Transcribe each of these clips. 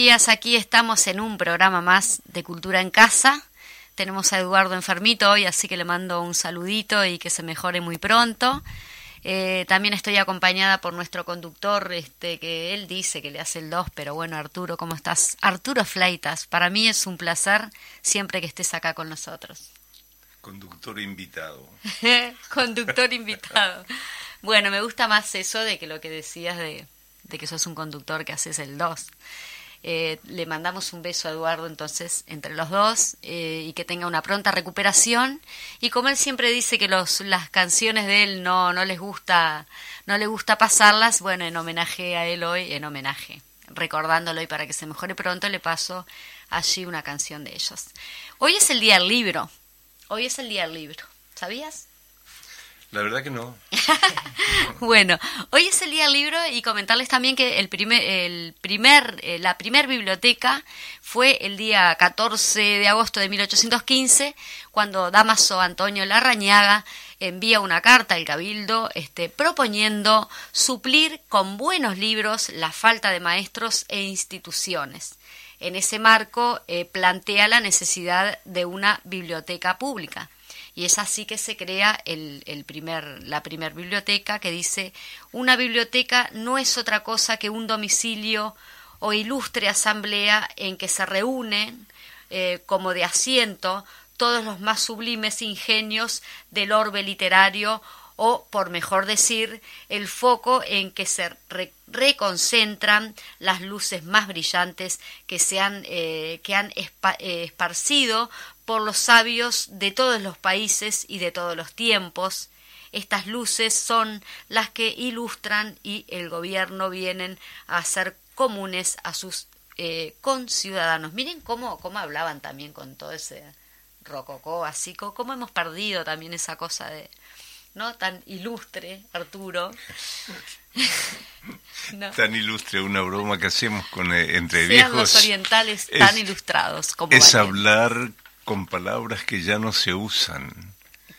buenos días. Aquí estamos en un programa más de Cultura en Casa. Tenemos a Eduardo enfermito hoy, así que le mando un saludito y que se mejore muy pronto. Eh, también estoy acompañada por nuestro conductor, este, que él dice que le hace el 2, pero bueno, Arturo, ¿cómo estás? Arturo Fleitas, para mí es un placer siempre que estés acá con nosotros. Conductor invitado. conductor invitado. Bueno, me gusta más eso de que lo que decías de, de que sos un conductor que haces el 2. Eh, le mandamos un beso a Eduardo entonces entre los dos eh, y que tenga una pronta recuperación. Y como él siempre dice que los, las canciones de él no, no les gusta no le gusta pasarlas bueno en homenaje a él hoy en homenaje recordándolo y para que se mejore pronto le paso allí una canción de ellos. Hoy es el día del libro. Hoy es el día del libro. ¿sabías? La verdad que no. bueno, hoy es el día del libro y comentarles también que el primer, el primer, eh, la primer biblioteca fue el día 14 de agosto de 1815, cuando Damaso Antonio Larrañaga envía una carta al Cabildo este, proponiendo suplir con buenos libros la falta de maestros e instituciones. En ese marco eh, plantea la necesidad de una biblioteca pública y es así que se crea el, el primer, la primera biblioteca que dice una biblioteca no es otra cosa que un domicilio o ilustre asamblea en que se reúnen eh, como de asiento todos los más sublimes ingenios del orbe literario o, por mejor decir, el foco en que se reconcentran las luces más brillantes que, se han, eh, que han eh, esparcido por los sabios de todos los países y de todos los tiempos. Estas luces son las que ilustran y el gobierno vienen a ser comunes a sus eh, conciudadanos. Miren cómo, cómo hablaban también con todo ese rococó, así cómo hemos perdido también esa cosa de, ¿no? Tan ilustre, Arturo. Tan ilustre, una broma que hacemos con, eh, entre Sean viejos. los orientales tan ilustrados como Es hablar con palabras que ya no se usan.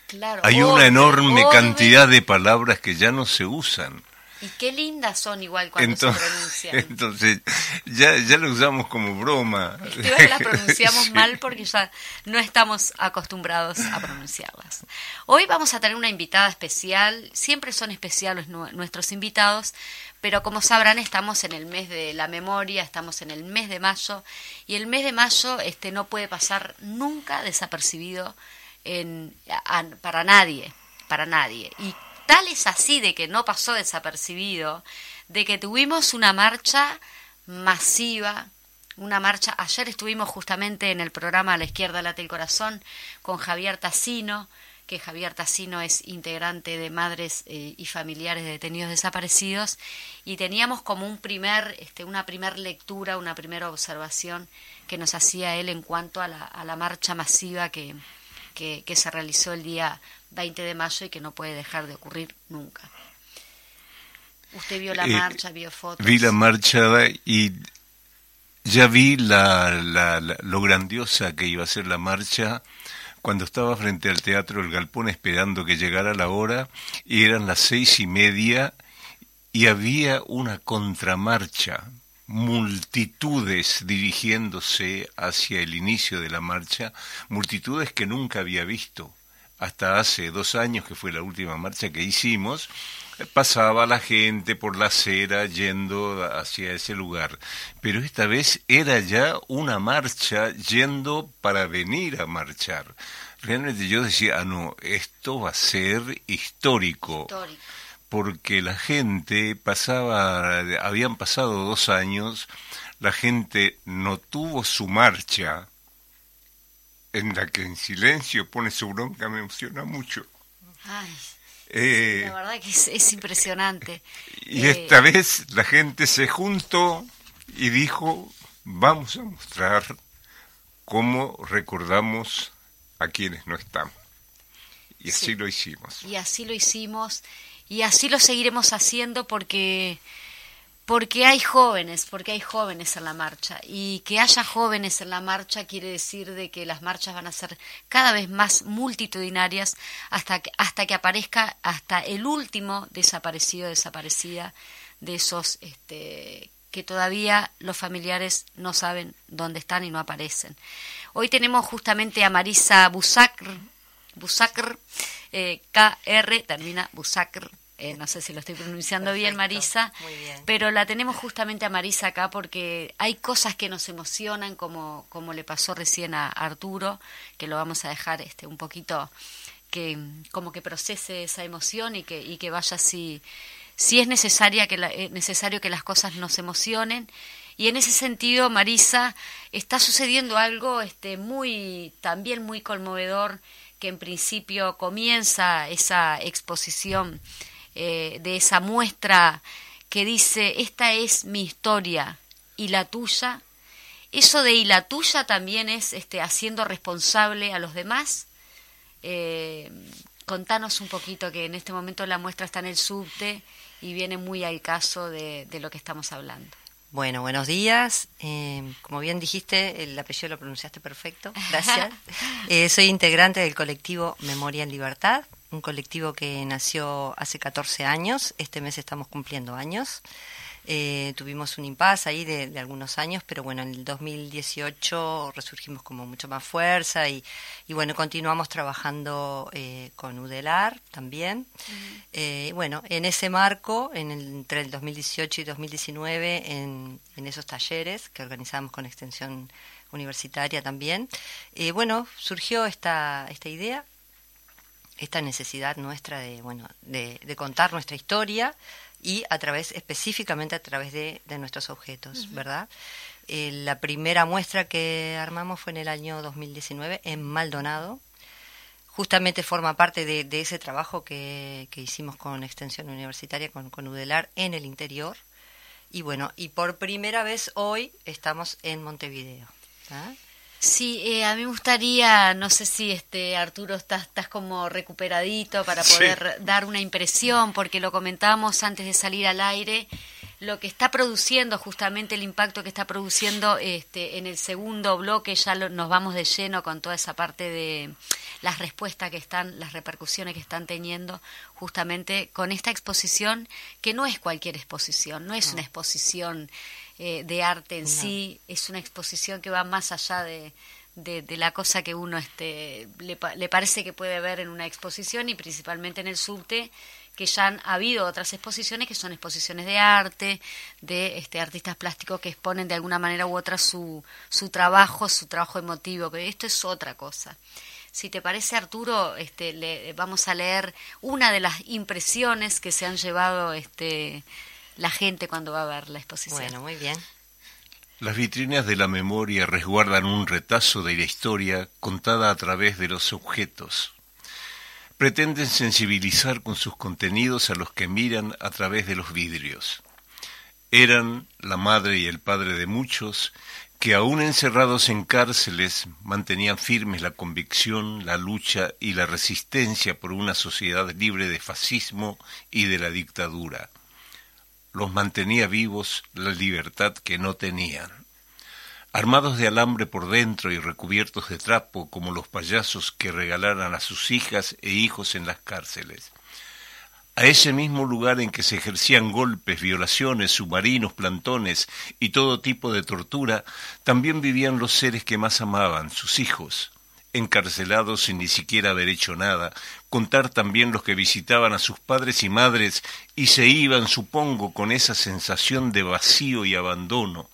Claro, Hay una enorme cantidad de palabras que ya no se usan. Y qué lindas son igual cuando entonces, se pronuncian. Entonces, ya, ya lo usamos como broma. Igual las pronunciamos mal porque ya no estamos acostumbrados a pronunciarlas. Hoy vamos a tener una invitada especial. Siempre son especiales nuestros invitados, pero como sabrán estamos en el mes de la memoria, estamos en el mes de mayo y el mes de mayo este no puede pasar nunca desapercibido en, a, para nadie, para nadie. Y tal es así de que no pasó desapercibido, de que tuvimos una marcha masiva, una marcha, ayer estuvimos justamente en el programa A la izquierda late el corazón con Javier Tassino, que Javier Tassino es integrante de madres eh, y familiares de detenidos desaparecidos, y teníamos como un primer, este, una primera lectura, una primera observación que nos hacía él en cuanto a la, a la marcha masiva que, que se realizó el día 20 de mayo y que no puede dejar de ocurrir nunca. Usted vio la Eh, marcha, vio fotos. Vi la marcha y ya vi la, la- la- lo grandiosa que iba a ser la marcha cuando estaba frente al Teatro El Galpón esperando que llegara la hora y eran las seis y media y había una contramarcha, multitudes dirigiéndose hacia el inicio de la marcha, multitudes que nunca había visto. Hasta hace dos años, que fue la última marcha que hicimos, pasaba la gente por la acera yendo hacia ese lugar. Pero esta vez era ya una marcha yendo para venir a marchar. Realmente yo decía, ah, no, esto va a ser histórico Histórico. porque la gente pasaba, habían pasado dos años, la gente no tuvo su marcha, en la que en silencio pone su bronca, me emociona mucho. Ay, Eh, la verdad que es, es impresionante. y Eh, esta vez la gente se juntó y dijo, vamos a mostrar cómo recordamos a quienes no están. Y así Sí. lo hicimos. Y así lo hicimos y así lo seguiremos haciendo porque porque hay jóvenes, porque hay jóvenes en la marcha y que haya jóvenes en la marcha quiere decir de que las marchas van a ser cada vez más multitudinarias hasta que hasta que aparezca hasta el último desaparecido desaparecida de esos este que todavía los familiares no saben dónde están y no aparecen. Hoy tenemos justamente a Marisa Busacr, Busacr eh, KR, termina Busacr, eh, no sé si lo estoy pronunciando bien, Marisa, pero la tenemos justamente a Marisa acá porque hay cosas que nos emocionan, como, como le pasó recién a Arturo, que lo vamos a dejar este un poquito que como que procese esa emoción y que, y que vaya si, si es necesaria que eh, necesario que las cosas nos emocionen. Y en ese sentido, Marisa, está sucediendo algo este, muy, también muy conmovedor, que en principio comienza esa exposición eh, de esa muestra que dice, esta es mi historia y la tuya. Eso de y la tuya también es este, haciendo responsable a los demás. Eh, contanos un poquito que en este momento la muestra está en el subte y viene muy al caso de, lo que estamos hablando. Bueno, buenos días. Eh, como bien dijiste, el apellido lo pronunciaste perfecto. Gracias. soy integrante del colectivo Memoria en Libertad, un colectivo que nació hace 14 años, este mes estamos cumpliendo años. Eh, tuvimos un impasse ahí de, algunos años, pero bueno, en el 2018 resurgimos como mucho más fuerza y, bueno, continuamos trabajando eh, con UDELAR también. Eh, bueno, en ese marco, en entre el 2018 y 2019, en, en esos talleres que organizamos con Extensión Universitaria también, bueno, surgió esta, esta idea esta necesidad nuestra de, bueno, de, contar nuestra historia y a través, específicamente a través de, nuestros objetos, ¿verdad? Eh, la primera muestra que armamos fue en el año 2019 en Maldonado. Justamente forma parte de, ese trabajo que, hicimos con Extensión Universitaria, con, con UDELAR, en el interior. Y bueno, y por primera vez hoy estamos en Montevideo. Sí, eh, a mí me gustaría, no sé si este Arturo estás, estás como recuperadito para poder dar una impresión, porque lo comentábamos antes de salir al aire, lo que está produciendo justamente el impacto que está produciendo este en el segundo bloque ya nos vamos de lleno con toda esa parte de las respuestas que están, las repercusiones que están teniendo justamente con esta exposición que no es cualquier exposición, no es una exposición eh, de arte en sí, es una exposición que va más allá de, de, la cosa que uno este, le, le, parece que puede ver en una exposición y principalmente en el subte, que ya han habido otras exposiciones que son exposiciones de arte, de este, artistas plásticos que exponen de alguna manera u otra su, su trabajo, su trabajo emotivo, pero esto es otra cosa. Si te parece, Arturo, este, le, vamos a leer una de las impresiones que se han llevado este, la gente cuando va a ver la exposición. Bueno, muy bien. Las vitrinas de la memoria resguardan un retazo de la historia contada a través de los objetos. Pretenden sensibilizar con sus contenidos a los que miran a través de los vidrios. Eran la madre y el padre de muchos que aún encerrados en cárceles mantenían firmes la convicción, la lucha y la resistencia por una sociedad libre de fascismo y de la dictadura los mantenía vivos la libertad que no tenían. Armados de alambre por dentro y recubiertos de trapo como los payasos que regalaran a sus hijas e hijos en las cárceles. A ese mismo lugar en que se ejercían golpes, violaciones, submarinos, plantones y todo tipo de tortura, también vivían los seres que más amaban, sus hijos, encarcelados sin ni siquiera haber hecho nada, contar también los que visitaban a sus padres y madres y se iban, supongo, con esa sensación de vacío y abandono.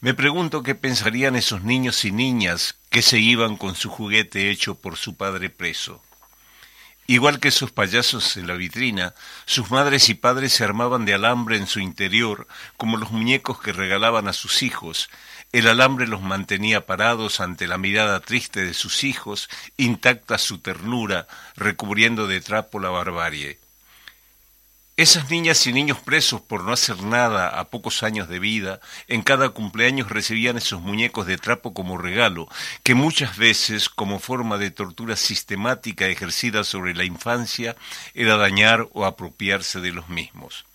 Me pregunto qué pensarían esos niños y niñas que se iban con su juguete hecho por su padre preso. Igual que esos payasos en la vitrina, sus madres y padres se armaban de alambre en su interior, como los muñecos que regalaban a sus hijos, el alambre los mantenía parados ante la mirada triste de sus hijos, intacta su ternura, recubriendo de trapo la barbarie. Esas niñas y niños presos por no hacer nada a pocos años de vida, en cada cumpleaños recibían esos muñecos de trapo como regalo, que muchas veces, como forma de tortura sistemática ejercida sobre la infancia, era dañar o apropiarse de los mismos.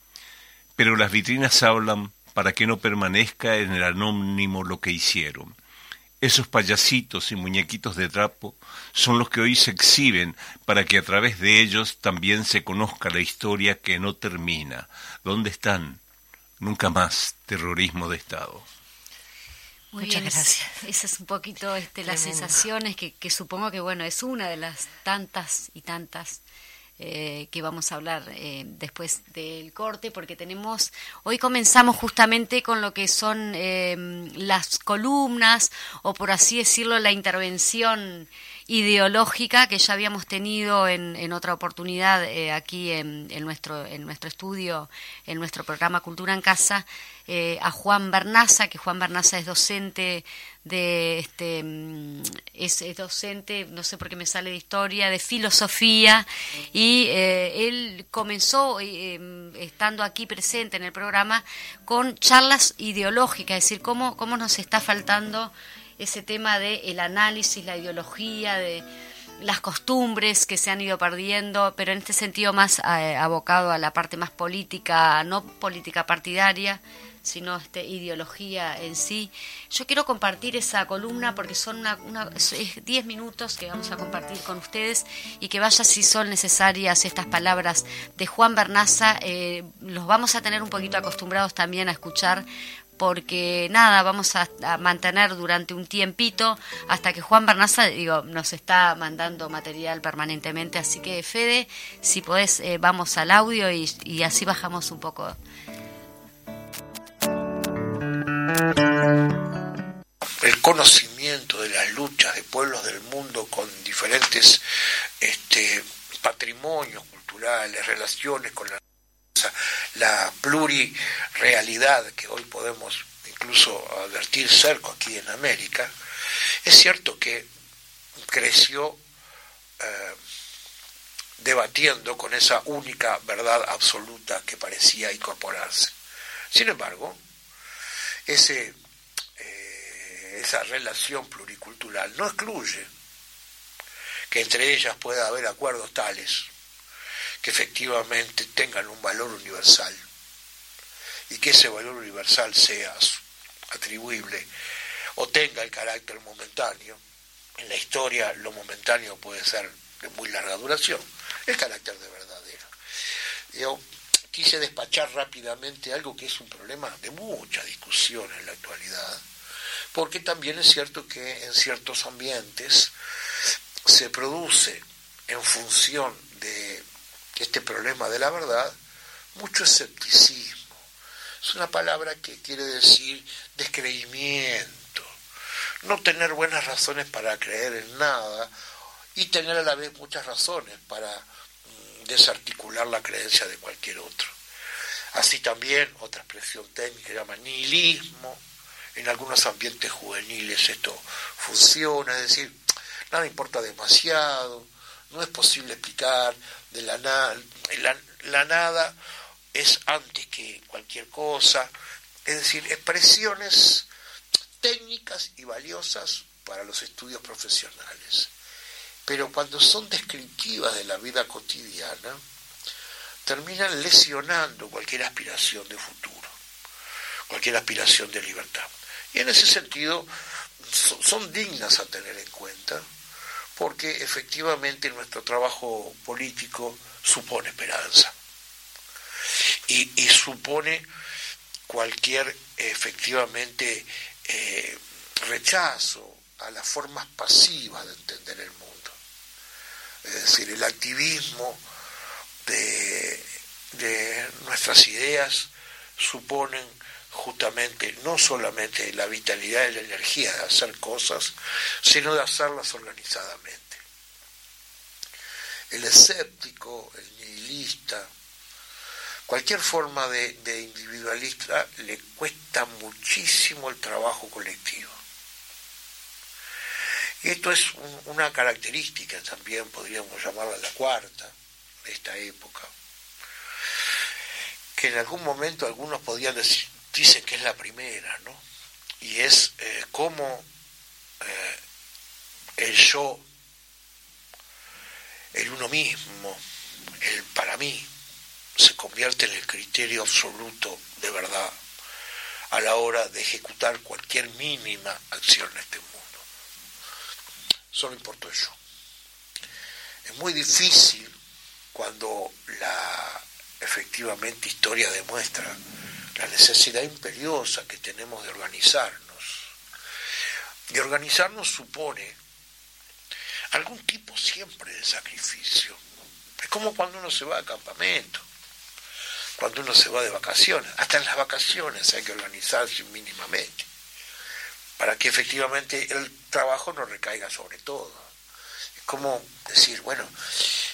Pero las vitrinas hablan para que no permanezca en el anónimo lo que hicieron. Esos payasitos y muñequitos de trapo son los que hoy se exhiben para que a través de ellos también se conozca la historia que no termina. ¿Dónde están? nunca más terrorismo de Estado. Muy Muchas bien, gracias. Esas es un poquito este, las sensaciones que, que supongo que bueno es una de las tantas y tantas eh, que vamos a hablar eh, después del corte porque tenemos hoy comenzamos justamente con lo que son eh, las columnas o por así decirlo la intervención ideológica que ya habíamos tenido en, en otra oportunidad eh, aquí en, en nuestro en nuestro estudio en nuestro programa Cultura en Casa eh, a Juan Bernaza que Juan Bernaza es docente de este mm, es, docente no sé por qué me sale de historia de filosofía y eh, él comenzó em, estando aquí presente en el programa con charlas ideológicas es decir cómo cómo nos está faltando ese tema de el análisis, la ideología, de las costumbres que se han ido perdiendo, pero en este sentido más eh, abocado a la parte más política, no política partidaria, sino este, ideología en sí. Yo quiero compartir esa columna porque son una, una- es 10 minutos que vamos a compartir con ustedes y que vaya si son necesarias estas palabras de Juan Bernaza. eh, los vamos a tener un poquito acostumbrados también a escuchar porque nada, vamos a, mantener durante un tiempito hasta que Juan Bernaza, digo, nos está mandando material permanentemente, así que Fede, si podés, eh, vamos al audio y, y así bajamos un poco. el conocimiento de las luchas de pueblos del mundo con diferentes este, patrimonios culturales, relaciones con la la plurirealidad que hoy podemos incluso advertir cerca aquí en América, es cierto que creció eh, debatiendo con esa única verdad absoluta que parecía incorporarse. Sin embargo, ese, eh, esa relación pluricultural no excluye que entre ellas pueda haber acuerdos tales que efectivamente tengan un valor universal y que ese valor universal sea atribuible o tenga el carácter momentáneo. En la historia lo momentáneo puede ser de muy larga duración, el carácter de verdadero. Yo quise despachar rápidamente algo que es un problema de mucha discusión en la actualidad, porque también es cierto que en ciertos ambientes se produce en función de este problema de la verdad mucho escepticismo. Es una palabra que quiere decir descreimiento, no tener buenas razones para creer en nada y tener a la vez muchas razones para mm, desarticular la creencia de cualquier otro. Así también, otra expresión técnica se llama nihilismo. En algunos ambientes juveniles esto funciona, es decir, nada importa demasiado, no es posible explicar de la la, nada es antes que cualquier cosa, es decir, expresiones técnicas y valiosas para los estudios profesionales. Pero cuando son descriptivas de la vida cotidiana, terminan lesionando cualquier aspiración de futuro, cualquier aspiración de libertad. Y en ese sentido son dignas a tener en cuenta, porque efectivamente nuestro trabajo político supone esperanza y, supone cualquier efectivamente eh, rechazo a las formas pasivas de entender el mundo. Es decir, el activismo de, de nuestras ideas suponen justamente no solamente la vitalidad y la energía de hacer cosas, sino de hacerlas organizadamente. El escéptico, el nihilista, cualquier forma de, individualista le cuesta muchísimo el trabajo colectivo. Y esto es un, una característica también, podríamos llamarla la cuarta, de esta época, que en algún momento algunos podrían decir, dicen que es la primera, ¿no? Y es eh, cómo eh, el yo, el uno mismo, el para mí, se convierte en el criterio absoluto de verdad a la hora de ejecutar cualquier mínima acción en este mundo. Solo importa yo. Es muy difícil cuando la efectivamente historia demuestra la necesidad imperiosa que tenemos de organizarnos. Y organizarnos supone algún tipo siempre de sacrificio. Es como cuando uno se va a campamento, cuando uno se va de vacaciones. Hasta en las vacaciones hay que organizarse mínimamente para que efectivamente el trabajo no recaiga sobre todo. Es como decir, bueno,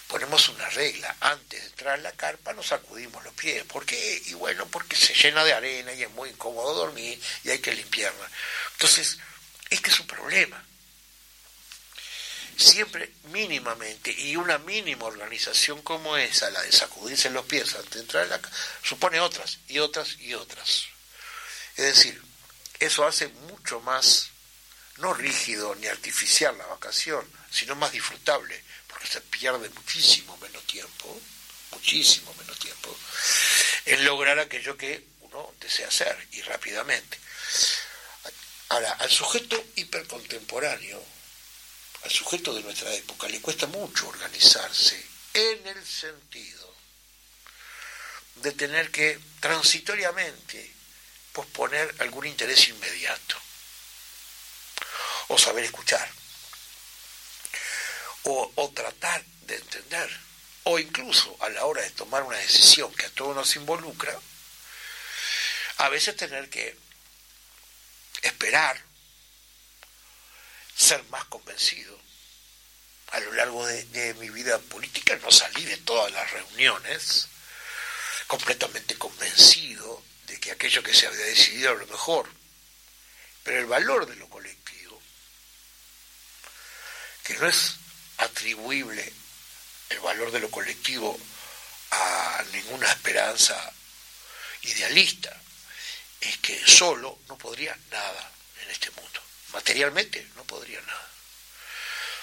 ponemos una regla, antes de entrar a la carpa nos sacudimos los pies. ¿Por qué? Y bueno, porque se llena de arena y es muy incómodo dormir y hay que limpiarla. Entonces, este es un problema. Siempre mínimamente, y una mínima organización como esa, la de sacudirse los pies antes de entrar a la carpa, supone otras y otras y otras. Es decir, eso hace mucho más, no rígido ni artificial la vacación, sino más disfrutable, se pierde muchísimo menos tiempo, muchísimo menos tiempo, en lograr aquello que uno desea hacer y rápidamente. Ahora, al sujeto hipercontemporáneo, al sujeto de nuestra época, le cuesta mucho organizarse en el sentido de tener que transitoriamente posponer algún interés inmediato, o saber escuchar, o, tratar de entender, o incluso a la hora de tomar una decisión que a todos nos involucra, a veces tener que esperar, ser más convencido. A lo largo de, de, mi vida política no salí de todas las reuniones completamente convencido de que aquello que se había decidido era lo mejor. Pero el valor de lo colectivo, que no es atribuible el valor de lo colectivo a ninguna esperanza idealista, es que solo no podría nada en este mundo. Materialmente no podría nada.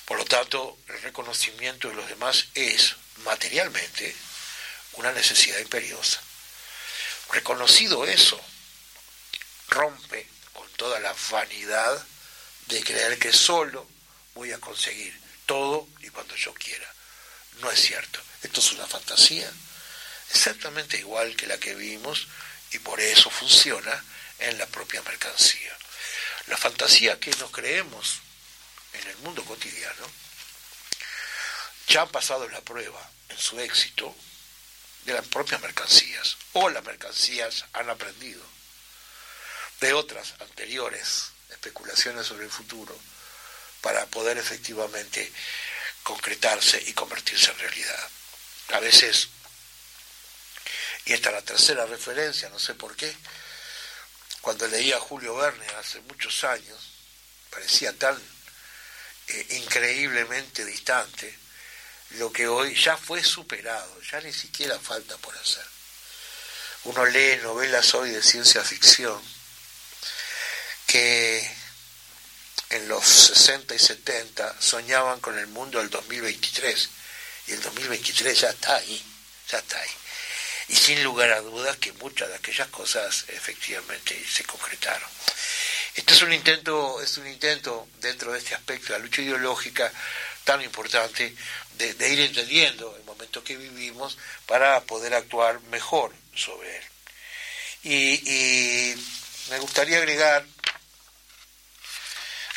Por lo tanto, el reconocimiento de los demás es materialmente una necesidad imperiosa. Reconocido eso, rompe con toda la vanidad de creer que solo voy a conseguir todo y cuando yo quiera. No es cierto. Esto es una fantasía exactamente igual que la que vimos y por eso funciona en la propia mercancía. La fantasía que nos creemos en el mundo cotidiano ya han pasado la prueba en su éxito de las propias mercancías, o las mercancías han aprendido de otras anteriores especulaciones sobre el futuro para poder efectivamente concretarse y convertirse en realidad. A veces, y esta es la tercera referencia, no sé por qué, cuando leía a Julio Verne hace muchos años, parecía tan eh, increíblemente distante, lo que hoy ya fue superado, ya ni siquiera falta por hacer. Uno lee novelas hoy de ciencia ficción que en los 60 y 70 soñaban con el mundo del 2023 y el 2023 ya está ahí, ya está ahí. Y sin lugar a dudas que muchas de aquellas cosas efectivamente se concretaron. Este es un intento, es un intento dentro de este aspecto de la lucha ideológica tan importante de, ir entendiendo el momento que vivimos para poder actuar mejor sobre él. Y, me gustaría agregar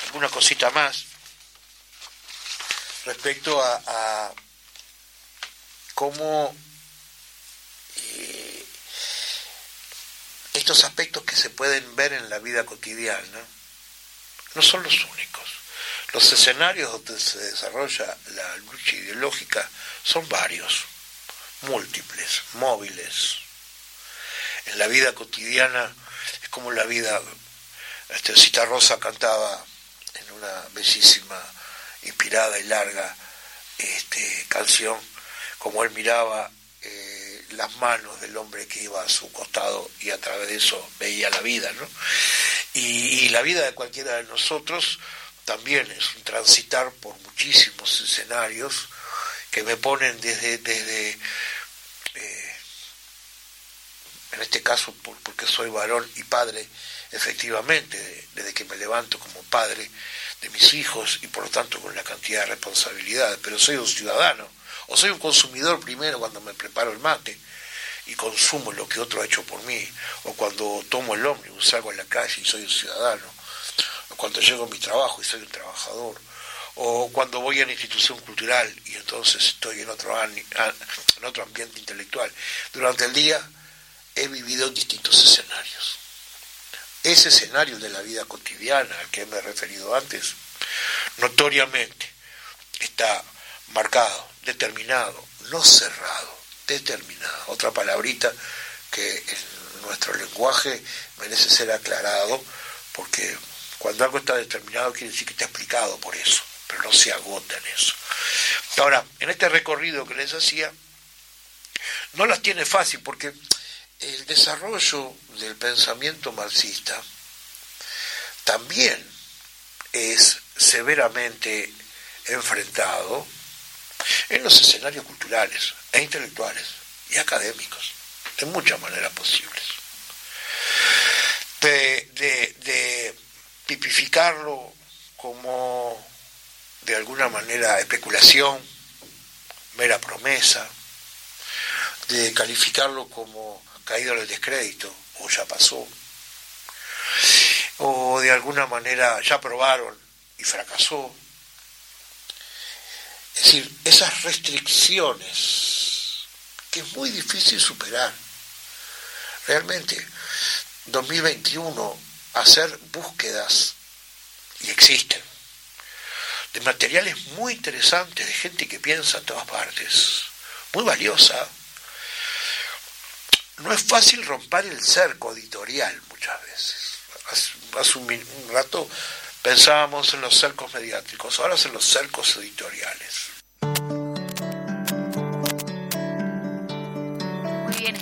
alguna cosita más respecto a, cómo eh, estos aspectos que se pueden ver en la vida cotidiana no son los únicos. Los escenarios donde se desarrolla la lucha ideológica son varios, múltiples, móviles. En la vida cotidiana es como la vida, este, Cita Rosa cantaba en una bellísima, inspirada y larga este, canción, como él miraba eh, las manos del hombre que iba a su costado y a través de eso veía la vida, ¿no? y la vida de cualquiera de nosotros también es un transitar por muchísimos escenarios que me ponen desde, desde eh, en este caso porque soy varón y padre, efectivamente, desde que me levanto como padre de mis hijos y por lo tanto con la cantidad de responsabilidades, pero soy un ciudadano, o soy un consumidor primero cuando me preparo el mate, y consumo lo que otro ha hecho por mí, o cuando tomo el ómnibus, salgo a la calle y soy un ciudadano, o cuando llego a mi trabajo y soy un trabajador, o cuando voy a una institución cultural y entonces estoy en otro, en otro ambiente intelectual. Durante el día he vivido distintos escenarios. Ese escenario de la vida cotidiana al que me he referido antes, notoriamente está marcado, determinado, no cerrado, determinado. Otra palabrita que en nuestro lenguaje merece ser aclarado, porque cuando algo está determinado quiere decir que está explicado por eso, pero no se agota en eso. Ahora, en este recorrido que les hacía, no las tiene fácil porque el desarrollo del pensamiento marxista también es severamente enfrentado en los escenarios culturales e intelectuales y académicos, de muchas maneras posibles. De, tipificarlo como de alguna manera especulación, mera promesa, de calificarlo como caído en el descrédito, o ya pasó, o de alguna manera ya probaron y fracasó, es decir, esas restricciones que es muy difícil superar. Realmente, 2021, hacer búsquedas, y existen, de materiales muy interesantes, de gente que piensa en todas partes, muy valiosa. No es fácil romper el cerco editorial muchas veces. Hace, un rato pensábamos en los cercos mediáticos, ahora en los cercos editoriales.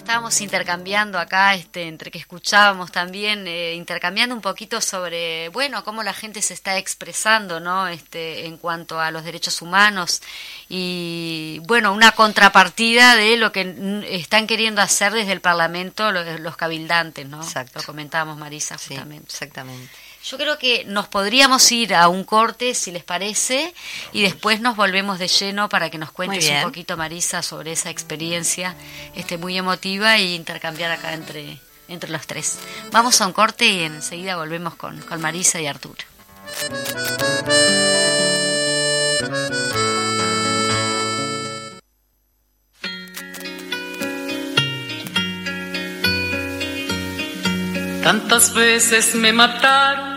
Estábamos intercambiando acá, este, entre que escuchábamos también, eh, intercambiando un poquito sobre, bueno, cómo la gente se está expresando, ¿no? Este, en cuanto a los derechos humanos y, bueno, una contrapartida de lo que están queriendo hacer desde el Parlamento los, cabildantes, ¿no? Lo comentábamos, Marisa, justamente. exactamente. Yo creo que nos podríamos ir a un corte, si les parece, y después nos volvemos de lleno para que nos cuentes un poquito, Marisa, sobre esa experiencia este, muy emotiva y intercambiar acá entre, entre los tres. Vamos a un corte y enseguida volvemos con, con Marisa y Arturo. Tantas veces me mataron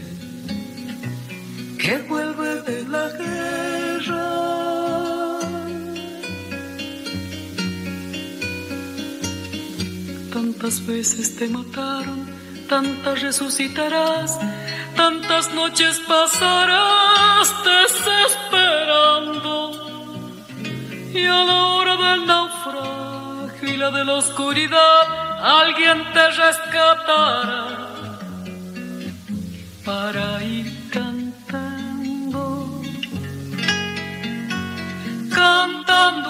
que vuelve de la guerra. Tantas veces te mataron, tantas resucitarás, tantas noches pasarás desesperando. Y a la hora del naufragio y la de la oscuridad, alguien te rescatará para ir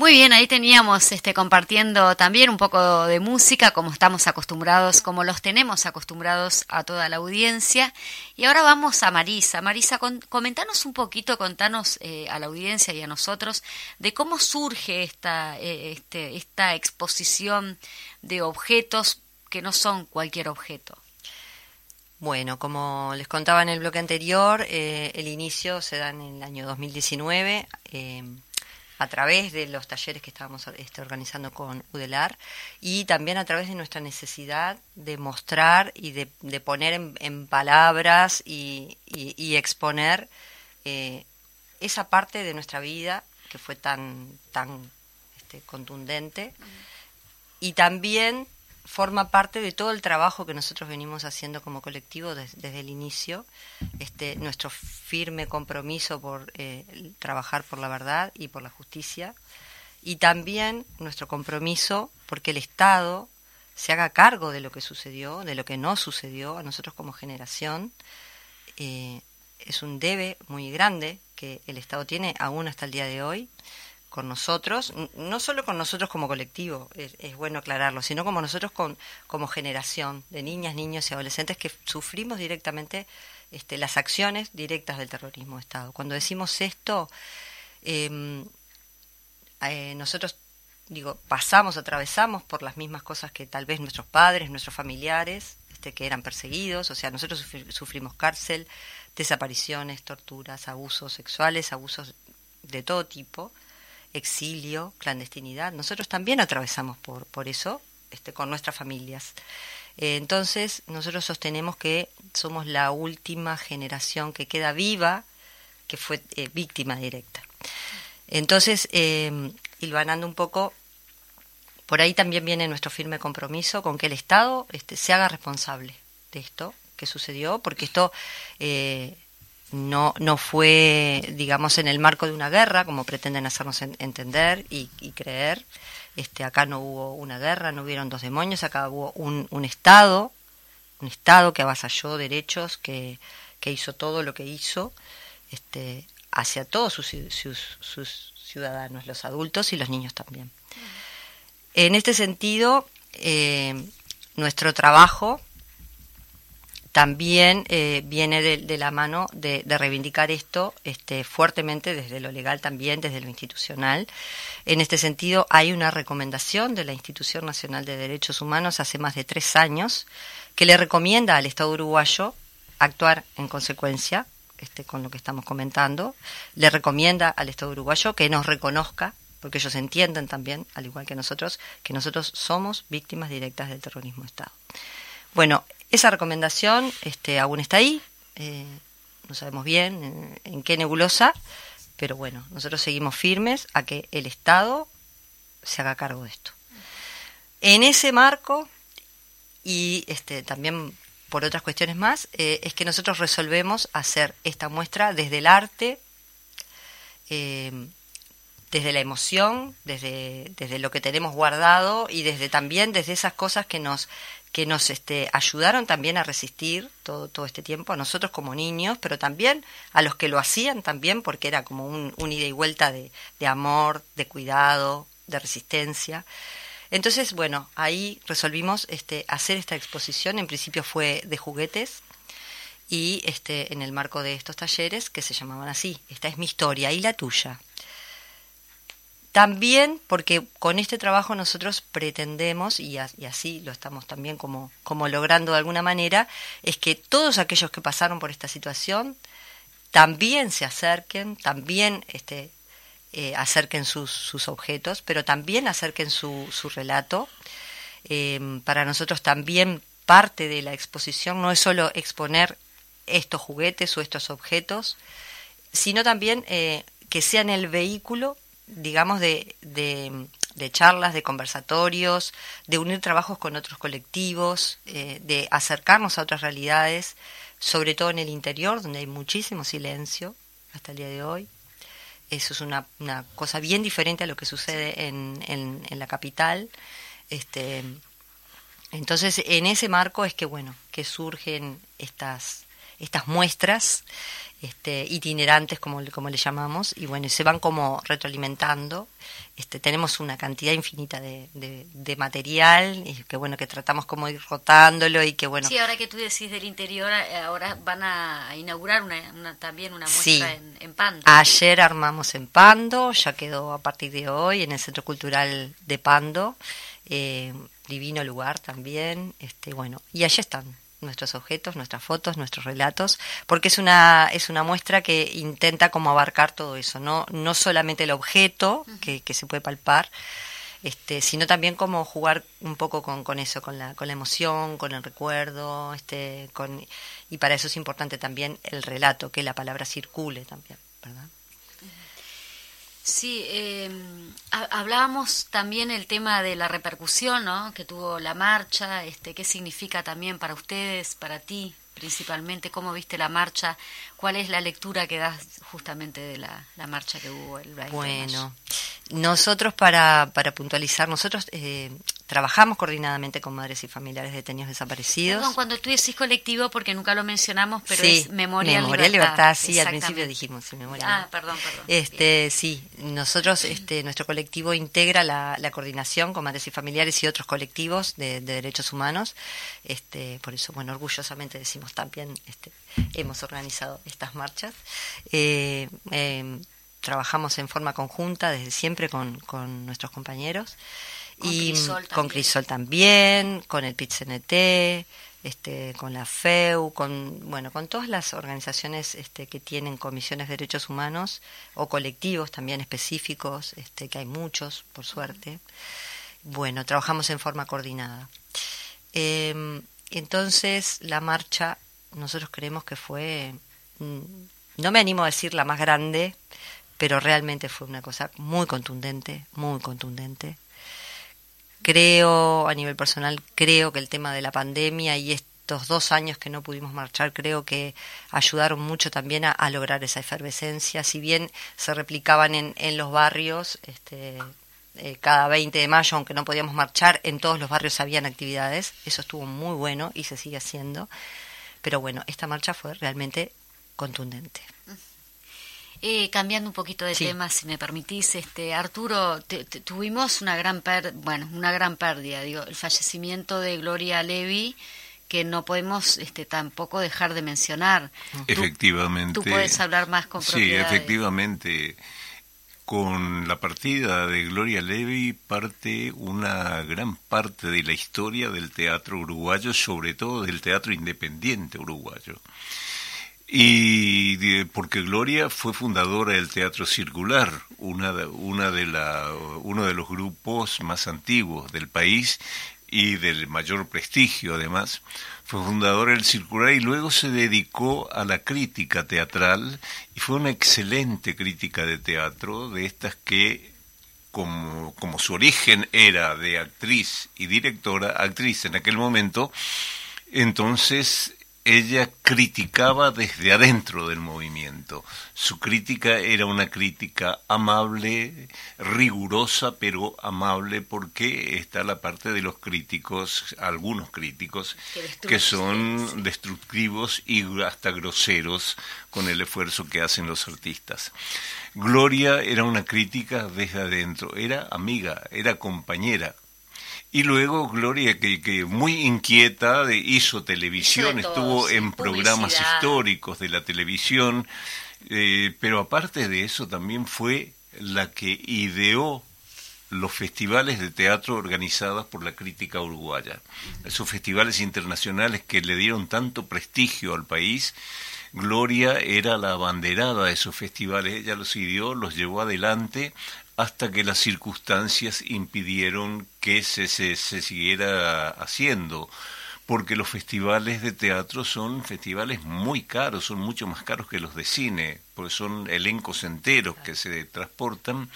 Muy bien, ahí teníamos este compartiendo también un poco de música, como estamos acostumbrados, como los tenemos acostumbrados a toda la audiencia. Y ahora vamos a Marisa. Marisa, comentanos un poquito, contanos eh, a la audiencia y a nosotros de cómo surge esta, eh, este, esta exposición de objetos que no son cualquier objeto. Bueno, como les contaba en el bloque anterior, eh, el inicio se da en el año 2019 a través de los talleres que estábamos este, organizando con UDELAR y también a través de nuestra necesidad de mostrar y de, poner en, palabras y, exponer eh, esa parte de nuestra vida que fue tan, tan este, contundente. Y también forma parte de todo el trabajo que nosotros venimos haciendo como colectivo desde el inicio, este, nuestro firme compromiso por eh, trabajar por la verdad y por la justicia, y también nuestro compromiso porque el Estado se haga cargo de lo que sucedió, de lo que no sucedió a nosotros como generación. Eh, es un debe muy grande que el Estado tiene aún hasta el día de hoy con nosotros, no solo con nosotros como colectivo, es, bueno aclararlo, sino como nosotros con, como generación de niñas, niños y adolescentes que sufrimos directamente este, las acciones directas del terrorismo de Estado. Cuando decimos esto, em, eh, nosotros digo, pasamos, atravesamos por las mismas cosas que tal vez nuestros padres, nuestros familiares, este, que eran perseguidos, o sea, nosotros sufrimos cárcel, desapariciones, torturas, abusos sexuales, abusos de todo tipo, exilio, clandestinidad. Nosotros también atravesamos por, por eso este, con nuestras familias. Eh, entonces, nosotros sostenemos que somos la última generación que queda viva que fue eh, víctima directa. Entonces, eh, un poco, por ahí también viene nuestro firme compromiso con que el Estado este, se haga responsable de esto que sucedió, porque esto eh, no, no fue, digamos, en el marco de una guerra, como pretenden hacernos entender y, creer. Este, acá no hubo una guerra, no hubieron dos demonios, acá hubo un, un Estado, un Estado que avasalló derechos, que, que hizo todo lo que hizo este, hacia todos sus, sus, ciudadanos, los adultos y los niños también. En este sentido, eh, nuestro trabajo también eh, viene de, la mano de, reivindicar esto este, fuertemente desde lo legal también, desde lo institucional. En este sentido, hay una recomendación de la Institución Nacional de Derechos Humanos hace más de tres años que le recomienda al Estado uruguayo actuar en consecuencia este, con lo que estamos comentando. Le recomienda al Estado uruguayo que nos reconozca porque ellos entienden también, al igual que nosotros, que nosotros somos víctimas directas del terrorismo de Estado. Bueno, esa recomendación este, aún está ahí, eh, no sabemos bien en, qué nebulosa, pero bueno, nosotros seguimos firmes a que el Estado se haga cargo de esto. En ese marco, y este, también por otras cuestiones más, eh, es que nosotros resolvemos hacer esta muestra desde el arte, eh, desde la emoción, desde, desde lo que tenemos guardado y desde también desde esas cosas que nos que nos este, ayudaron también a resistir todo, todo este tiempo, a nosotros como niños, pero también a los que lo hacían también, porque era como un, ida y vuelta de, amor, de cuidado, de resistencia. Entonces, bueno, ahí resolvimos este, hacer esta exposición, en principio fue de juguetes, y este, en el marco de estos talleres que se llamaban así, esta es mi historia y la tuya. También porque con este trabajo nosotros pretendemos, y, así lo estamos también como, como logrando de alguna manera, es que todos aquellos que pasaron por esta situación también se acerquen, también este, eh, acerquen sus, sus, objetos, pero también acerquen su, su relato. Em, para nosotros también parte de la exposición no es solo exponer estos juguetes o estos objetos, sino también eh, que sean el vehículo digamos, de, de, charlas, de conversatorios, de unir trabajos con otros colectivos, eh, de acercarnos a otras realidades, sobre todo en el interior, donde hay muchísimo silencio hasta el día de hoy. eso es una, una cosa bien diferente a lo que sucede en, en, en la capital. Este, entonces, en ese marco es que, bueno, que surgen estas, estas muestras este, itinerantes, como, como le llamamos, y bueno, se van como retroalimentando. Este, tenemos una cantidad infinita de, de, material, y que bueno, que tratamos como ir rotándolo y que bueno... Sí, ahora que tú decís del interior, eh, ahora van a inaugurar una, también una muestra en, en, Pando. Ayer armamos en Pando, ya quedó a partir de hoy en el Centro Cultural de Pando. Eh, divino lugar también, este, bueno, y allí están nuestros objetos, nuestras fotos, nuestros relatos, porque es una, es una muestra que intenta como abarcar todo eso, no, no solamente el objeto que, que se puede palpar, este, sino también como jugar un poco con, con eso, con la, con la emoción, con el recuerdo, este, con, y para eso es importante también el relato, que la palabra circule también, ¿verdad? Sí, eh, hablábamos también el tema de la repercusión ¿no? que tuvo la marcha, este, qué significa también para ustedes, para ti principalmente, cómo viste la marcha, cuál es la lectura que das justamente de la, marcha que hubo el 20 Bueno, nosotros para, para puntualizar, nosotros eh, trabajamos coordinadamente con madres y familiares de detenidos desaparecidos. Perdón, cuando tú decís colectivo, porque nunca lo mencionamos, pero es Memoria, Memoria Libertad. sí, al principio dijimos, sí, Memoria Ah, perdón, perdón. Este, sí, nosotros, este, nuestro colectivo integra la, la, coordinación con madres y familiares y otros colectivos de, derechos humanos. Este, por eso, bueno, orgullosamente decimos también, este, hemos organizado estas marchas. Eh, em, trabajamos en forma conjunta desde siempre con, con nuestros compañeros y con Crisol también, con el PIT-CNT, este, con la FEU, con, bueno, con todas las organizaciones este, que tienen comisiones de derechos humanos o colectivos también específicos, este, que hay muchos, por suerte. Bueno, trabajamos en forma coordinada. Em, entonces, la marcha, nosotros creemos que fue, no me animo a decir la más grande, pero realmente fue una cosa muy contundente, muy contundente Creo, a nivel personal, creo que el tema de la pandemia y estos dos años que no pudimos marchar, creo que ayudaron mucho también a, lograr esa efervescencia. Si bien se replicaban en, en los barrios, este, eh, cada 20 de mayo, aunque no podíamos marchar, en todos los barrios habían actividades. Eso estuvo muy bueno y se sigue haciendo. Pero bueno, esta marcha fue realmente contundente. Eh, cambiando un poquito de tema, si me permitís, este Arturo, tuvimos una gran per bueno, una gran pérdida, digo, el fallecimiento de Gloria Levi que no podemos este, tampoco dejar de mencionar. Efectivamente. Tú, puedes hablar más con propiedad. Sí, efectivamente. Con la partida de Gloria Levi parte una gran parte de la historia del teatro uruguayo, sobre todo del teatro independiente uruguayo. Y porque Gloria fue fundadora del Teatro Circular, una, una de la, uno de los grupos más antiguos del país y del mayor prestigio además. Fue fundadora del Circular y luego se dedicó a la crítica teatral y fue una excelente crítica de teatro, de estas que como, como su origen era de actriz y directora, actriz en aquel momento, entonces ella criticaba desde adentro del movimiento. Su crítica era una crítica amable, rigurosa, pero amable porque está la parte de los críticos, algunos críticos, que, son destructivos y hasta groseros con el esfuerzo que hacen los artistas. Gloria era una crítica desde adentro, era amiga, era compañera, y luego Gloria, que, que muy inquieta, de, hizo televisión, estuvo en programas históricos de la televisión, eh, pero aparte de eso también fue la que ideó los festivales de teatro organizados por la crítica uruguaya. Esos festivales internacionales que le dieron tanto prestigio al país, Gloria era la abanderada de esos festivales, ella los ideó, los llevó adelante hasta que las circunstancias impidieron que se, se, siguiera haciendo porque los festivales de teatro son festivales muy caros, son mucho más caros que los de cine, porque son elencos enteros que se transportan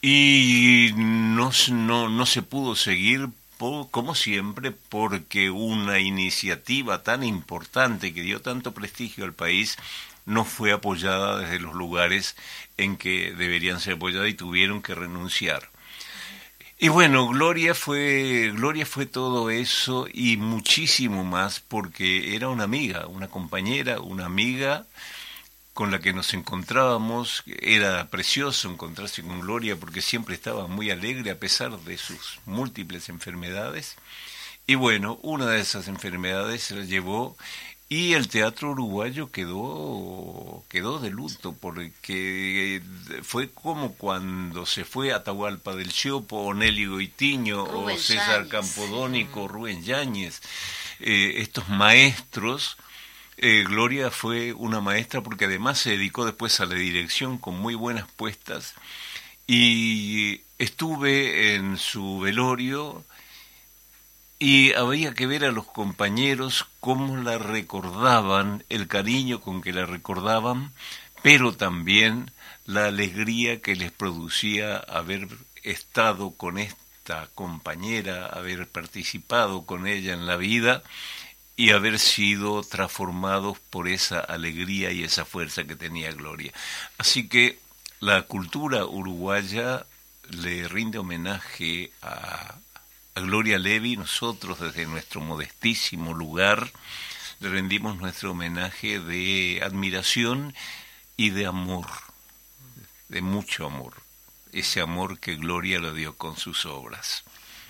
y no, no, no se pudo seguir como siempre, porque una iniciativa tan importante que dio tanto prestigio al país no fue apoyada desde los lugares en que deberían ser apoyadas y tuvieron que renunciar. Y bueno, Gloria fue, Gloria fue todo eso y muchísimo más porque era una amiga, una compañera, una amiga con la que nos encontrábamos. Era precioso encontrarse con Gloria porque siempre estaba muy alegre a pesar de sus múltiples enfermedades. Y bueno, una de esas enfermedades se la llevó y el teatro uruguayo quedó, quedó de luto, porque fue como cuando se fue a Atahualpa del Chopo, o Nelly Goitiño, o César Campodónico, Rubén Yáñez, eh, estos maestros. Eh, Gloria fue una maestra porque además se dedicó después a la dirección con muy buenas puestas y estuve en su velorio y había que ver a los compañeros cómo la recordaban, el cariño con que la recordaban, pero también la alegría que les producía haber estado con esta compañera, haber participado con ella en la vida y haber sido transformados por esa alegría y esa fuerza que tenía Gloria. Así que la cultura uruguaya le rinde homenaje a a Gloria Levi, nosotros desde nuestro modestísimo lugar le rendimos nuestro homenaje de admiración y de amor, de mucho amor, ese amor que Gloria lo dio con sus obras.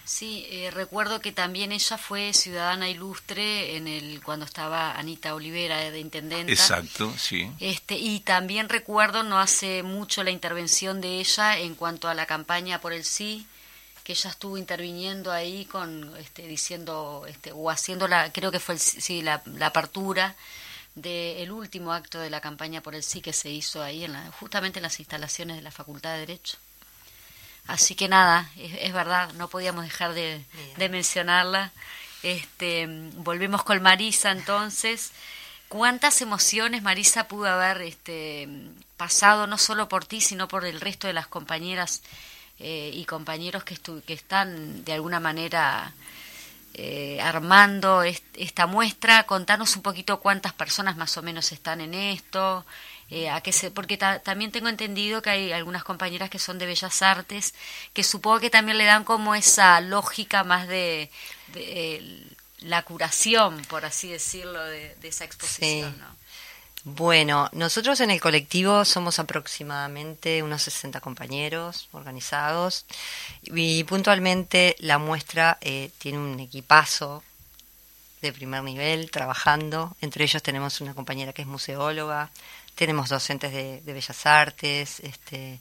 Sí, eh, recuerdo que también ella fue ciudadana ilustre en el cuando estaba Anita Olivera de intendente. Exacto, sí. Este y también recuerdo no hace mucho la intervención de ella en cuanto a la campaña por el sí que ella estuvo interviniendo ahí con este, diciendo este, o haciendo la creo que fue sí, la, apertura del último acto de la campaña por el sí que se hizo ahí en la, justamente en las instalaciones de la Facultad de Derecho. Así que nada es, verdad no podíamos dejar de, de, mencionarla. Este volvemos con Marisa entonces. Cuántas emociones Marisa pudo haber este pasado no solo por ti sino por el resto de las compañeras eh, y compañeros que, que están de alguna manera eh, armando esta muestra. Contanos un poquito cuántas personas más o menos están en esto. Eh, a que se, porque también tengo entendido que hay algunas compañeras que son de Bellas Artes, que supongo que también le dan como esa lógica más de, la curación, por así decirlo, de, esa exposición. ¿no? Bueno, nosotros en el colectivo somos aproximadamente unos 60 compañeros organizados y puntualmente la muestra eh, tiene un equipazo de primer nivel trabajando. Entre ellos tenemos una compañera que es museóloga, tenemos docentes de, Bellas Artes, este,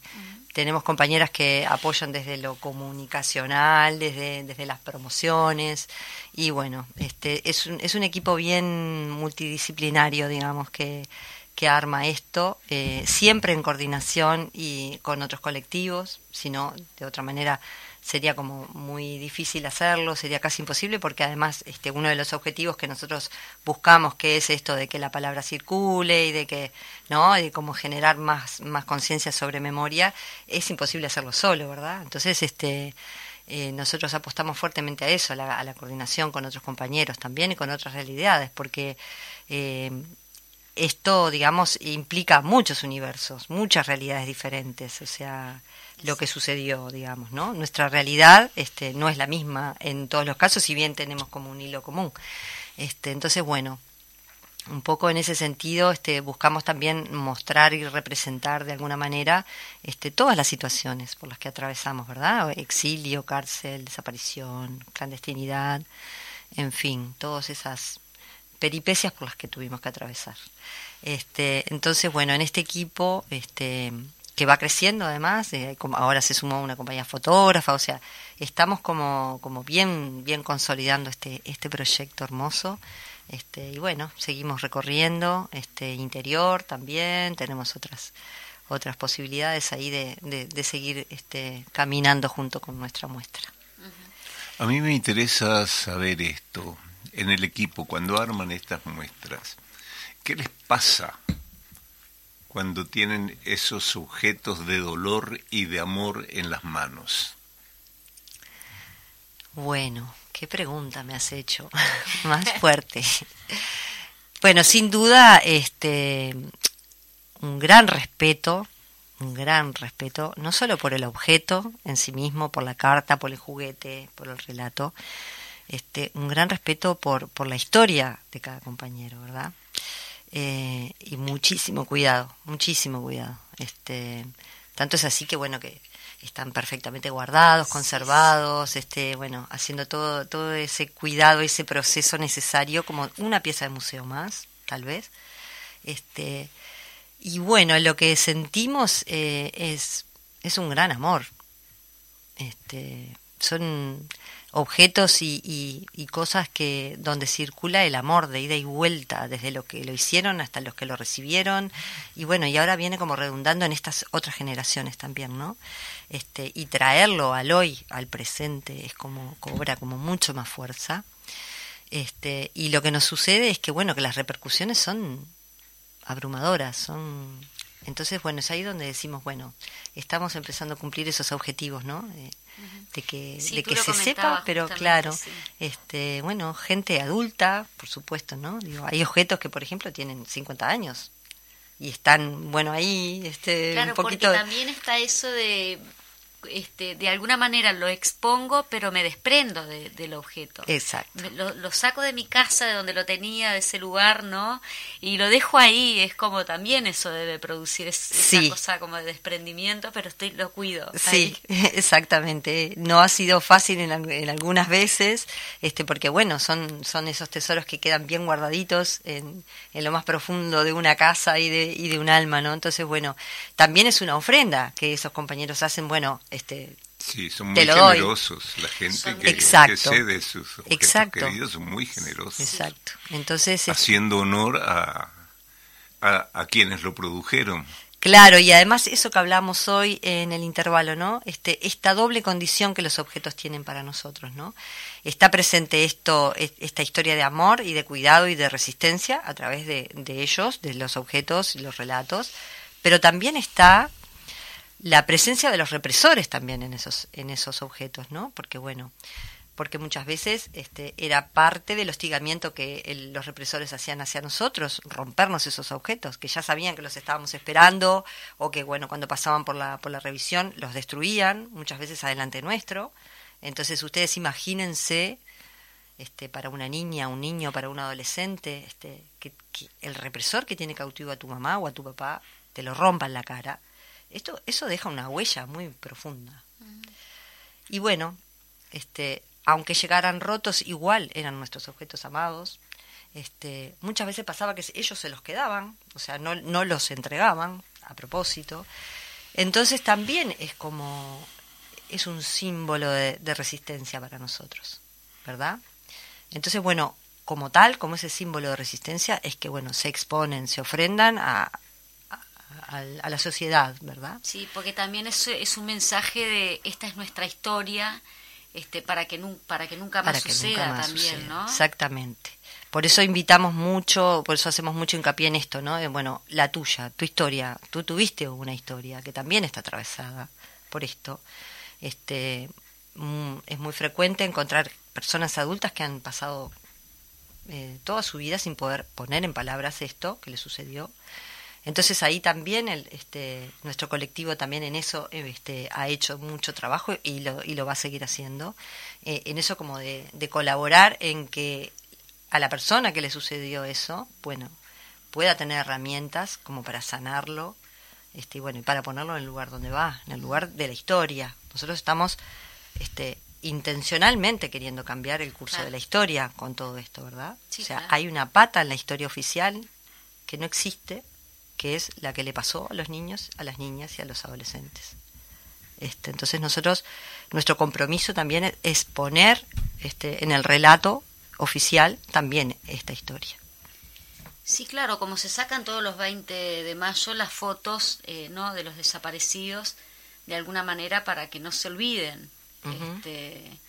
tenemos compañeras que apoyan desde lo comunicacional, desde, desde las promociones, y bueno, este, es, un, es un equipo bien multidisciplinario, digamos, que, que arma esto, eh, siempre en coordinación y con otros colectivos, sino de otra manera sería como muy difícil hacerlo, sería casi imposible porque además este uno de los objetivos que nosotros buscamos que es esto de que la palabra circule y de que no, de cómo generar más más conciencia sobre memoria, es imposible hacerlo solo, ¿verdad? Entonces este eh, nosotros apostamos fuertemente a eso, a la, coordinación con otros compañeros también y con otras realidades, porque eh, esto, digamos, implica muchos universos, muchas realidades diferentes, o sea, lo que sucedió, digamos, ¿no? Nuestra realidad este, no es la misma en todos los casos, si bien tenemos como un hilo común. Este, entonces, bueno, un poco en ese sentido este, buscamos también mostrar y representar de alguna manera este, todas las situaciones por las que atravesamos, ¿verdad? Exilio, cárcel, desaparición, clandestinidad, en fin, todas esas peripecias por las que tuvimos que atravesar. Este, entonces, bueno, en este equipo, este, que va creciendo además, eh, como ahora se sumó una compañía fotógrafa, o sea, estamos como, como bien, bien consolidando este, este proyecto hermoso. Este, y bueno, seguimos recorriendo este interior también, tenemos otras otras posibilidades ahí de, de, seguir este, caminando junto con nuestra muestra. A mí me interesa saber esto en el equipo cuando arman estas muestras. ¿Qué les pasa cuando tienen esos objetos de dolor y de amor en las manos? Bueno, qué pregunta me has hecho, más fuerte. bueno, sin duda, este, un gran respeto, un gran respeto, no solo por el objeto en sí mismo, por la carta, por el juguete, por el relato, este, un gran respeto por, por la historia de cada compañero, ¿verdad? Eh, y muchísimo cuidado, muchísimo cuidado. Este, tanto es así que bueno que están perfectamente guardados, conservados, este, bueno, haciendo todo, todo ese cuidado, ese proceso necesario como una pieza de museo más, tal vez. Este, y bueno, lo que sentimos eh, es, es un gran amor. Este, son objetos y, y, cosas que donde circula el amor de ida y vuelta desde lo que lo hicieron hasta los que lo recibieron. Y bueno y ahora viene como redundando en estas otras generaciones también no este y traerlo al hoy al presente es como cobra como mucho más fuerza. Este y lo que nos sucede es que bueno que las repercusiones son abrumadoras son entonces bueno es ahí donde decimos bueno estamos empezando a cumplir esos objetivos no eh, de que, de que se sepa, pero claro, este, bueno, gente adulta, por supuesto, ¿no? Digo, hay objetos que, por ejemplo, tienen 50 años y están, bueno, ahí, este, un poquito... Porque también está eso de este, de alguna manera lo expongo, pero me desprendo del objeto. Exacto. Lo, saco de mi casa, de donde lo tenía, de ese lugar, ¿no? Y lo dejo ahí, es como también eso debe producir esa cosa como de desprendimiento, pero estoy lo cuido. Sí, exactamente. No ha sido fácil en, en, algunas veces, este, porque bueno, son, son esos tesoros que quedan bien guardaditos en, en lo más profundo de una casa y de, y de un alma, ¿no? Entonces, bueno, también es una ofrenda que esos compañeros hacen, bueno, este Sí, son muy generosos. La gente que, Exacto. cede sus objetos queridos son muy generosos. Exacto. Entonces, haciendo honor a, a, quienes lo produjeron. Claro, y además eso que hablamos hoy en el intervalo, ¿no? Este, esta doble condición que los objetos tienen para nosotros, ¿no? Está presente esto, esta historia de amor y de cuidado y de resistencia a través de, de ellos, de los objetos y los relatos, pero también está la presencia de los represores también en esos, en esos objetos, ¿no? Porque bueno, porque muchas veces este, era parte del hostigamiento que los represores hacían hacia nosotros, rompernos esos objetos, que ya sabían que los estábamos esperando, o que bueno, cuando pasaban por la, por la revisión los destruían, muchas veces adelante nuestro. Entonces ustedes imagínense este, para una niña, un niño, para un adolescente, este, que, que el represor que tiene cautivo a tu mamá o a tu papá te lo rompa en la cara esto, eso deja una huella muy profunda. Y bueno, este, aunque llegaran rotos, igual eran nuestros objetos amados. Este, muchas veces pasaba que ellos se los quedaban, o sea, no, no los entregaban a propósito. Entonces también es como, es un símbolo de, de resistencia para nosotros, ¿verdad? Entonces, bueno, como tal, como ese símbolo de resistencia, es que, bueno, se exponen, se ofrendan a, a, la sociedad, ¿verdad? Sí, porque también es, es un mensaje de esta es nuestra historia, este, para que para que nunca más suceda también, ¿no? Exactamente. Por eso invitamos mucho, por eso hacemos mucho hincapié en esto, ¿no? bueno, la tuya, tu historia, tú tuviste una historia que también está atravesada por esto. Este, mm, es muy frecuente encontrar personas adultas que han pasado eh, toda su vida sin poder poner en palabras esto que le sucedió entonces ahí también el, este, nuestro colectivo también en eso este, ha hecho mucho trabajo y lo, y lo va a seguir haciendo, eh, en eso como de, colaborar en que a la persona que le sucedió eso, bueno, pueda tener herramientas como para sanarlo este, y bueno, y para ponerlo en el lugar donde va, en el lugar de la historia. Nosotros estamos este, intencionalmente queriendo cambiar el curso de la historia con todo esto, ¿verdad? o sea, hay una pata en la historia oficial que no existe que es la que le pasó a los niños, a las niñas y a los adolescentes. Este, entonces nosotros, nuestro compromiso también es poner este, en el relato oficial también esta historia. Sí, claro, como se sacan todos los 20 de mayo las fotos eh, ¿no? de los desaparecidos, de alguna manera para que no se olviden. este,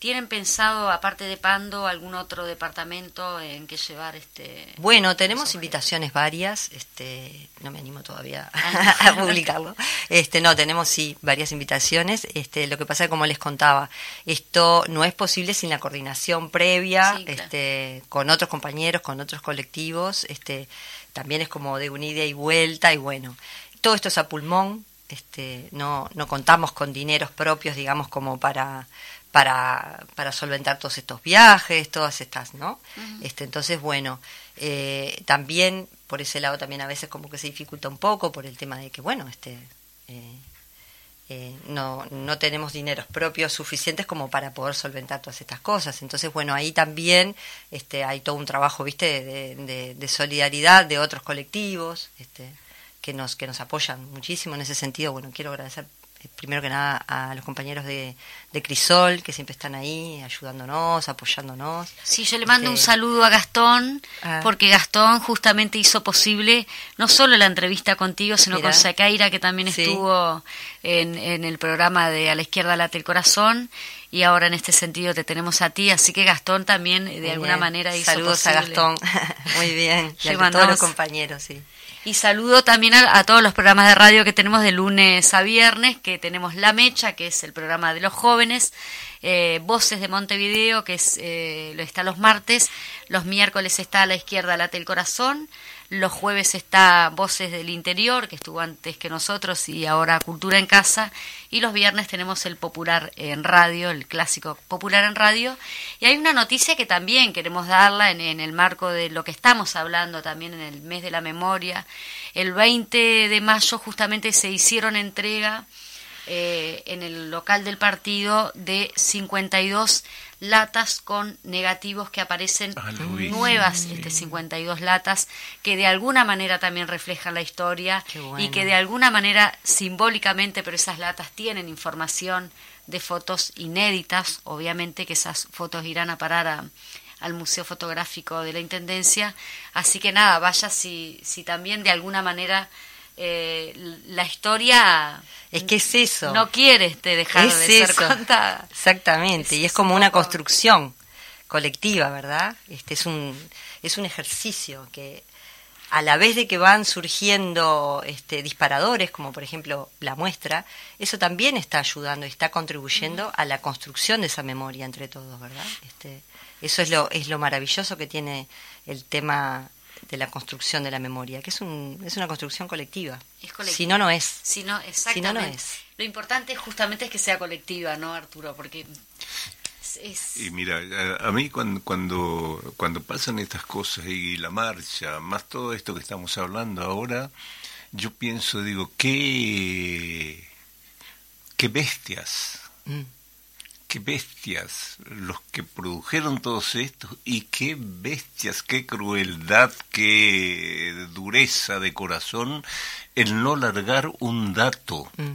¿Tienen pensado, aparte de Pando, algún otro departamento en que llevar este? Bueno, tenemos invitaciones varias. Este, no me animo todavía a publicarlo. Este, no, tenemos sí varias invitaciones. Este, lo que pasa es como les contaba, esto no es posible sin la coordinación previa, Sí, claro. este, con otros compañeros, con otros colectivos. Este, también es como de una ida y vuelta y bueno, todo esto es a pulmón. Este, no, no contamos con dineros propios, digamos, como para para, para solventar todos estos viajes, todas estas, ¿no? este, entonces, bueno, eh, también por ese lado también a veces como que se dificulta un poco por el tema de que, bueno, este, eh, eh, no, no tenemos dineros propios suficientes como para poder solventar todas estas cosas. Entonces, bueno, ahí también este, hay todo un trabajo, ¿viste?, de, de- de solidaridad de otros colectivos este, que, nos, que nos apoyan muchísimo en ese sentido. Bueno, quiero agradecer primero que nada a los compañeros de, de Crisol, que siempre están ahí ayudándonos, apoyándonos. Sí, yo le mando un Este, saludo a Gastón, Ah. porque Gastón justamente hizo posible no solo la entrevista contigo, sino con Sacaira, que también Sí. estuvo en, en el programa de A la izquierda late el corazón, y ahora en este sentido te tenemos a ti, así que Gastón también de Muy alguna bien. manera hizo Saludos posible. a Gastón. Muy bien. Y a todos los compañeros, sí. Y saludo también a, todos los programas de radio que tenemos de lunes a viernes, que tenemos La Mecha, que es el programa de los jóvenes, eh, Voces de Montevideo, que es, eh, está los martes, los miércoles está a la izquierda Late el Corazón, los jueves está Voces del Interior, que estuvo antes que nosotros, y ahora Cultura en Casa, y los viernes tenemos el Popular en Radio, el clásico Popular en Radio, y hay una noticia que también queremos darla en, en el marco de lo que estamos hablando también en el mes de la memoria. El 20 de mayo justamente se hicieron entrega eh, en el local del partido de 52 latas con negativos que aparecen Ah, Luis. nuevas, este 52 latas que de alguna manera también reflejan la historia y que de alguna manera simbólicamente, pero esas latas tienen información de fotos inéditas, obviamente que esas fotos irán a parar a- al Museo Fotográfico de la Intendencia, así que nada, vaya si, si también de alguna manera eh, la historia Es que es eso. no quiere este, dejar Es de ser eso. contada. Exactamente, Es- y es como un una construcción colectiva, ¿verdad? Este es un es un ejercicio que a la vez de que van surgiendo este, disparadores, como por ejemplo la muestra, eso también está ayudando y está contribuyendo a la construcción de esa memoria entre todos, ¿verdad? Este, eso es lo, es lo maravilloso que tiene el tema de la construcción de la memoria, que es, un, es una construcción colectiva. Es colectiva. Si no, no es. Si no, Si exactamente. no, no es. Lo importante justamente es que sea colectiva, ¿no, Arturo? Porque es... es- Y mira, a, a mí cuando, cuando, cuando pasan estas cosas y la marcha, más todo esto que estamos hablando ahora, yo pienso, digo, qué, qué bestias, Mm. Qué bestias los que produjeron todos estos y qué bestias, qué crueldad, qué dureza de corazón el no largar un dato Mm.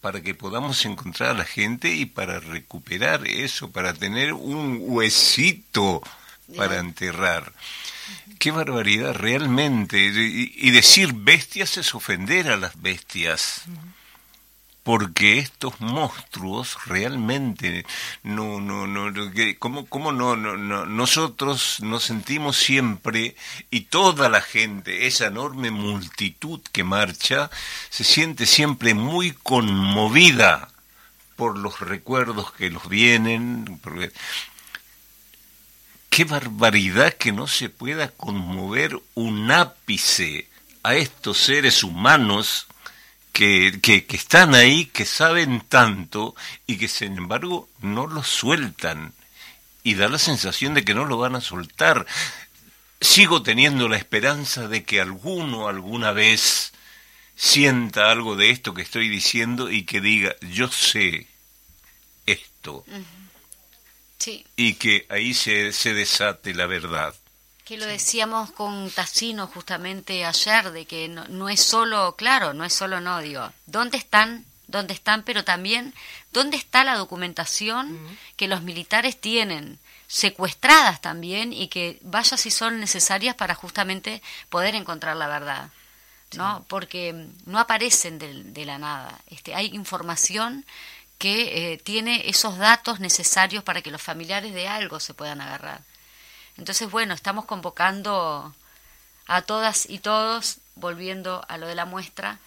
para que podamos encontrar a la gente y para recuperar eso, para tener un huesito para enterrar. Qué barbaridad, realmente. Y, y decir bestias es ofender a las bestias. Porque estos monstruos realmente no, no, no, ¿cómo, cómo no, no, no? Nosotros nos sentimos siempre y toda la gente, esa enorme multitud que marcha, se siente siempre muy conmovida por los recuerdos que los vienen. Qué barbaridad que no se pueda conmover un ápice a estos seres humanos que, que, que están ahí, que saben tanto y que sin embargo no lo sueltan. Y da la sensación de que no lo van a soltar. Sigo teniendo la esperanza de que alguno alguna vez sienta algo de esto que estoy diciendo y que diga, yo sé esto, Sí, y que ahí se, se desate la verdad. Que lo decíamos con Tassino justamente ayer, de que no, no es solo, claro, no es solo no, digo, ¿dónde están? ¿Dónde están? Pero también, ¿dónde está la documentación que los militares tienen? secuestradas también y que vaya si son necesarias para justamente poder encontrar la verdad. ¿no? Porque no aparecen de, de la nada. Este, hay información que eh, tiene esos datos necesarios para que los familiares de algo se puedan agarrar. Entonces, bueno, estamos convocando a todas y todos, volviendo a lo de la muestra,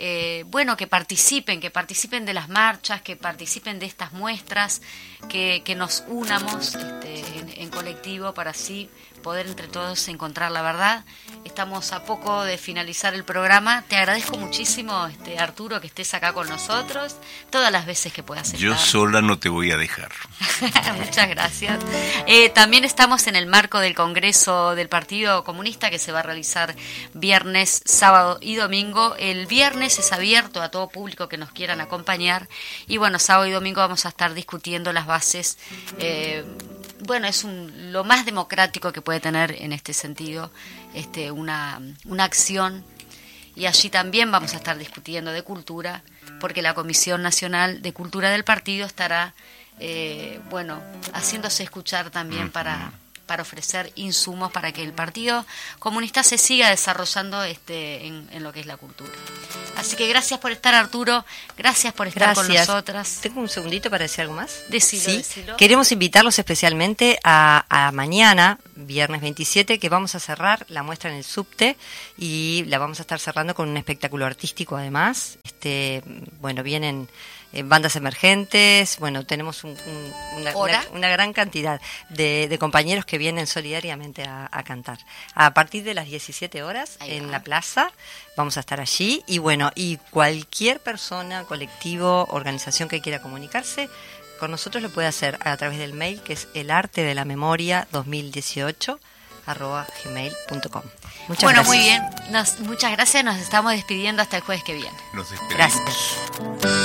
eh, bueno, que participen, que participen de las marchas, que participen de estas muestras, que, que nos unamos este, en, en colectivo para así poder entre todos encontrar la verdad. Estamos a poco de finalizar el programa. Te agradezco muchísimo, este, Arturo, que estés acá con nosotros todas las veces que puedas estar. Yo sola no te voy a dejar. Muchas gracias. Eh, también estamos en el marco del Congreso del Partido Comunista que se va a realizar viernes, sábado y domingo. El viernes es abierto a todo público que nos quieran acompañar y bueno, sábado y domingo vamos a estar discutiendo las bases. Eh, bueno, es un, lo más democrático que puede tener en este sentido este, una, una acción. Y allí también vamos a estar discutiendo de cultura porque la Comisión Nacional de Cultura del partido estará eh, bueno haciéndose escuchar también para para ofrecer insumos para que el Partido Comunista se siga desarrollando este, en, en lo que es la cultura. Así que gracias por estar, Arturo. Gracias por estar con nosotras. Tengo un segundito para decir algo más. Decilo, Sí. decilo. Queremos invitarlos especialmente a, a mañana, viernes 27, que vamos a cerrar la muestra en el subte y la vamos a estar cerrando con un espectáculo artístico además. Este, bueno, vienen eh, bandas emergentes, bueno, tenemos un- un- una, ¿Hora? una- una gran cantidad de, de compañeros que vienen solidariamente a, a cantar. A partir de las 17 horas Ahí en va. la plaza vamos a estar allí y bueno, y cualquier persona, colectivo, organización que quiera comunicarse con nosotros lo puede hacer a través del mail que es el arte de la memoria 2018 arroba gmail.com. Muchas bueno, gracias. muy bien. Nos- muchas gracias. Nos estamos despidiendo hasta el jueves que viene. Nos. Gracias.